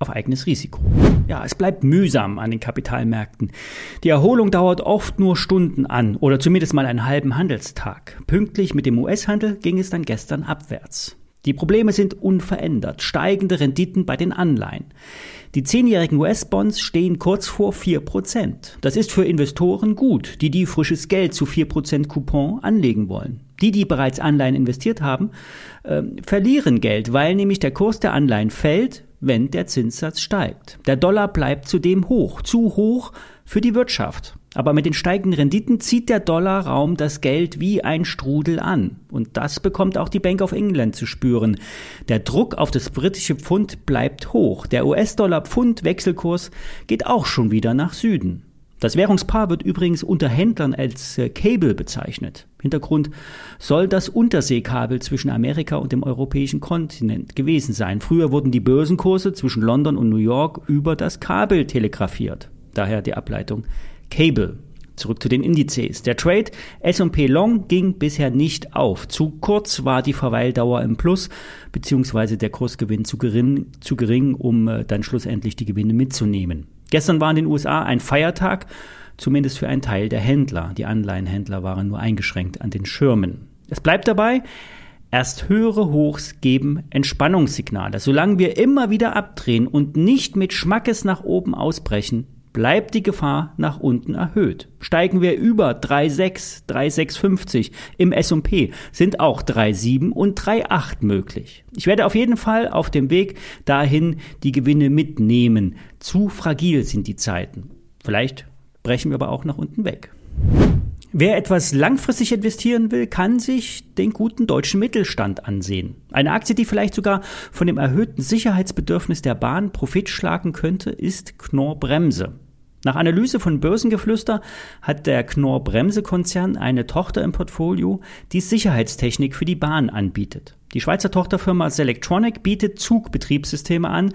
auf eigenes Risiko. Ja, es bleibt mühsam an den Kapitalmärkten. Die Erholung dauert oft nur Stunden an oder zumindest mal einen halben Handelstag. Pünktlich mit dem US-Handel ging es dann gestern abwärts. Die Probleme sind unverändert. Steigende Renditen bei den Anleihen. Die zehnjährigen US-Bonds stehen kurz vor 4%. Das ist für Investoren gut, die die frisches Geld zu 4% Coupon anlegen wollen. Die, die bereits Anleihen investiert haben, äh, verlieren Geld, weil nämlich der Kurs der Anleihen fällt, wenn der Zinssatz steigt. Der Dollar bleibt zudem hoch, zu hoch für die Wirtschaft. Aber mit den steigenden Renditen zieht der Dollarraum das Geld wie ein Strudel an. Und das bekommt auch die Bank of England zu spüren. Der Druck auf das britische Pfund bleibt hoch. Der US-Dollar-Pfund-Wechselkurs geht auch schon wieder nach Süden. Das Währungspaar wird übrigens unter Händlern als äh, Cable bezeichnet. Hintergrund soll das Unterseekabel zwischen Amerika und dem europäischen Kontinent gewesen sein. Früher wurden die Börsenkurse zwischen London und New York über das Kabel telegrafiert. Daher die Ableitung Cable. Zurück zu den Indizes. Der Trade S&P Long ging bisher nicht auf. Zu kurz war die Verweildauer im Plus, beziehungsweise der Kursgewinn zu gering, zu gering um äh, dann schlussendlich die Gewinne mitzunehmen. Gestern war in den USA ein Feiertag, zumindest für einen Teil der Händler. Die Anleihenhändler waren nur eingeschränkt an den Schirmen. Es bleibt dabei, erst höhere Hochs geben Entspannungssignale. Solange wir immer wieder abdrehen und nicht mit Schmackes nach oben ausbrechen, bleibt die Gefahr nach unten erhöht. Steigen wir über 3,6, 3,650 im S&P, sind auch 3,7 und 3,8 möglich. Ich werde auf jeden Fall auf dem Weg dahin die Gewinne mitnehmen. Zu fragil sind die Zeiten. Vielleicht brechen wir aber auch nach unten weg. Wer etwas langfristig investieren will, kann sich den guten deutschen Mittelstand ansehen. Eine Aktie, die vielleicht sogar von dem erhöhten Sicherheitsbedürfnis der Bahn Profit schlagen könnte, ist Knorr Bremse. Nach Analyse von Börsengeflüster hat der Knorr Bremse Konzern eine Tochter im Portfolio, die Sicherheitstechnik für die Bahn anbietet. Die Schweizer Tochterfirma Selectronic bietet Zugbetriebssysteme an,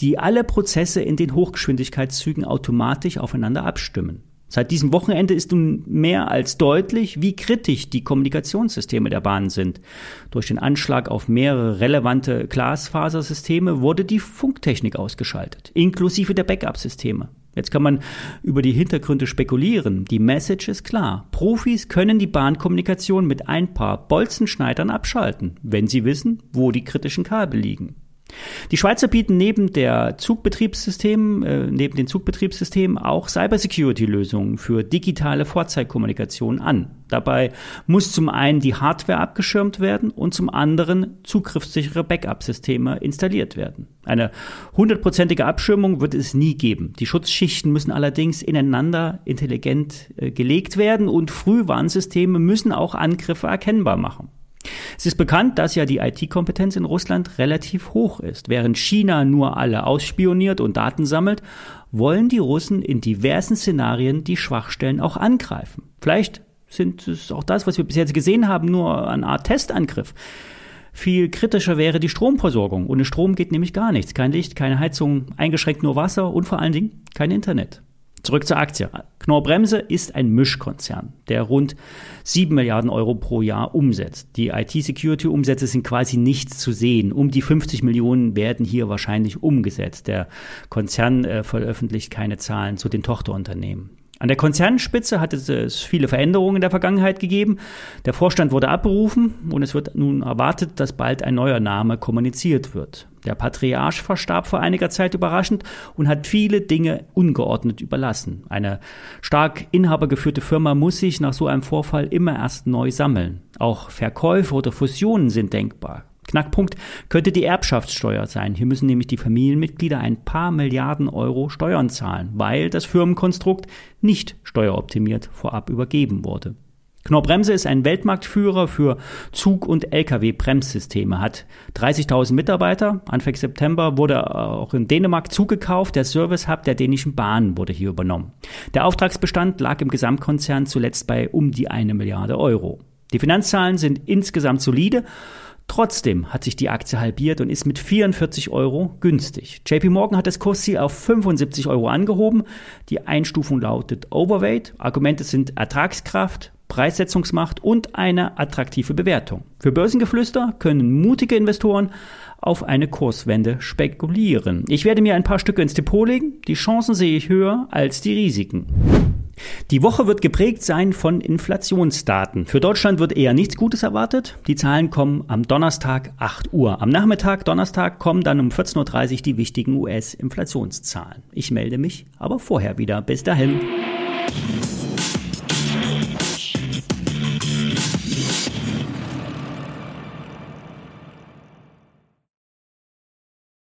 die alle Prozesse in den Hochgeschwindigkeitszügen automatisch aufeinander abstimmen. Seit diesem Wochenende ist nun mehr als deutlich, wie kritisch die Kommunikationssysteme der Bahn sind. Durch den Anschlag auf mehrere relevante Glasfasersysteme wurde die Funktechnik ausgeschaltet, inklusive der Backup-Systeme. Jetzt kann man über die Hintergründe spekulieren. Die Message ist klar. Profis können die Bahnkommunikation mit ein paar Bolzenschneidern abschalten, wenn sie wissen, wo die kritischen Kabel liegen. Die Schweizer bieten neben der Zugbetriebssystem, äh, neben den Zugbetriebssystemen auch Cybersecurity-Lösungen für digitale Vorzeigkommunikation an. Dabei muss zum einen die Hardware abgeschirmt werden und zum anderen zugriffssichere Backup-Systeme installiert werden. Eine hundertprozentige Abschirmung wird es nie geben. Die Schutzschichten müssen allerdings ineinander intelligent äh, gelegt werden und Frühwarnsysteme müssen auch Angriffe erkennbar machen. Es ist bekannt, dass ja die IT-Kompetenz in Russland relativ hoch ist. Während China nur alle ausspioniert und Daten sammelt, wollen die Russen in diversen Szenarien die Schwachstellen auch angreifen. Vielleicht sind es auch das, was wir bis jetzt gesehen haben, nur eine Art Testangriff. Viel kritischer wäre die Stromversorgung. Ohne Strom geht nämlich gar nichts. Kein Licht, keine Heizung, eingeschränkt nur Wasser und vor allen Dingen kein Internet. Zurück zur Aktie. Knorr Bremse ist ein Mischkonzern, der rund 7 Milliarden Euro pro Jahr umsetzt. Die IT-Security-Umsätze sind quasi nichts zu sehen. Um die 50 Millionen werden hier wahrscheinlich umgesetzt. Der Konzern äh, veröffentlicht keine Zahlen zu den Tochterunternehmen. An der Konzernspitze hat es viele Veränderungen in der Vergangenheit gegeben. Der Vorstand wurde abberufen und es wird nun erwartet, dass bald ein neuer Name kommuniziert wird. Der Patriarch verstarb vor einiger Zeit überraschend und hat viele Dinge ungeordnet überlassen. Eine stark inhabergeführte Firma muss sich nach so einem Vorfall immer erst neu sammeln. Auch Verkäufe oder Fusionen sind denkbar. Knackpunkt könnte die Erbschaftssteuer sein. Hier müssen nämlich die Familienmitglieder ein paar Milliarden Euro Steuern zahlen, weil das Firmenkonstrukt nicht steueroptimiert vorab übergeben wurde. Knorr Bremse ist ein Weltmarktführer für Zug- und Lkw-Bremssysteme, hat 30.000 Mitarbeiter. Anfang September wurde auch in Dänemark zugekauft. Der Service Hub der dänischen Bahn wurde hier übernommen. Der Auftragsbestand lag im Gesamtkonzern zuletzt bei um die eine Milliarde Euro. Die Finanzzahlen sind insgesamt solide. Trotzdem hat sich die Aktie halbiert und ist mit 44 Euro günstig. JP Morgan hat das Kursziel auf 75 Euro angehoben. Die Einstufung lautet Overweight. Argumente sind Ertragskraft, Preissetzungsmacht und eine attraktive Bewertung. Für Börsengeflüster können mutige Investoren auf eine Kurswende spekulieren. Ich werde mir ein paar Stücke ins Depot legen. Die Chancen sehe ich höher als die Risiken. Die Woche wird geprägt sein von Inflationsdaten. Für Deutschland wird eher nichts Gutes erwartet. Die Zahlen kommen am Donnerstag 8 Uhr. Am Nachmittag Donnerstag kommen dann um 14.30 Uhr die wichtigen US-Inflationszahlen. Ich melde mich aber vorher wieder. Bis dahin.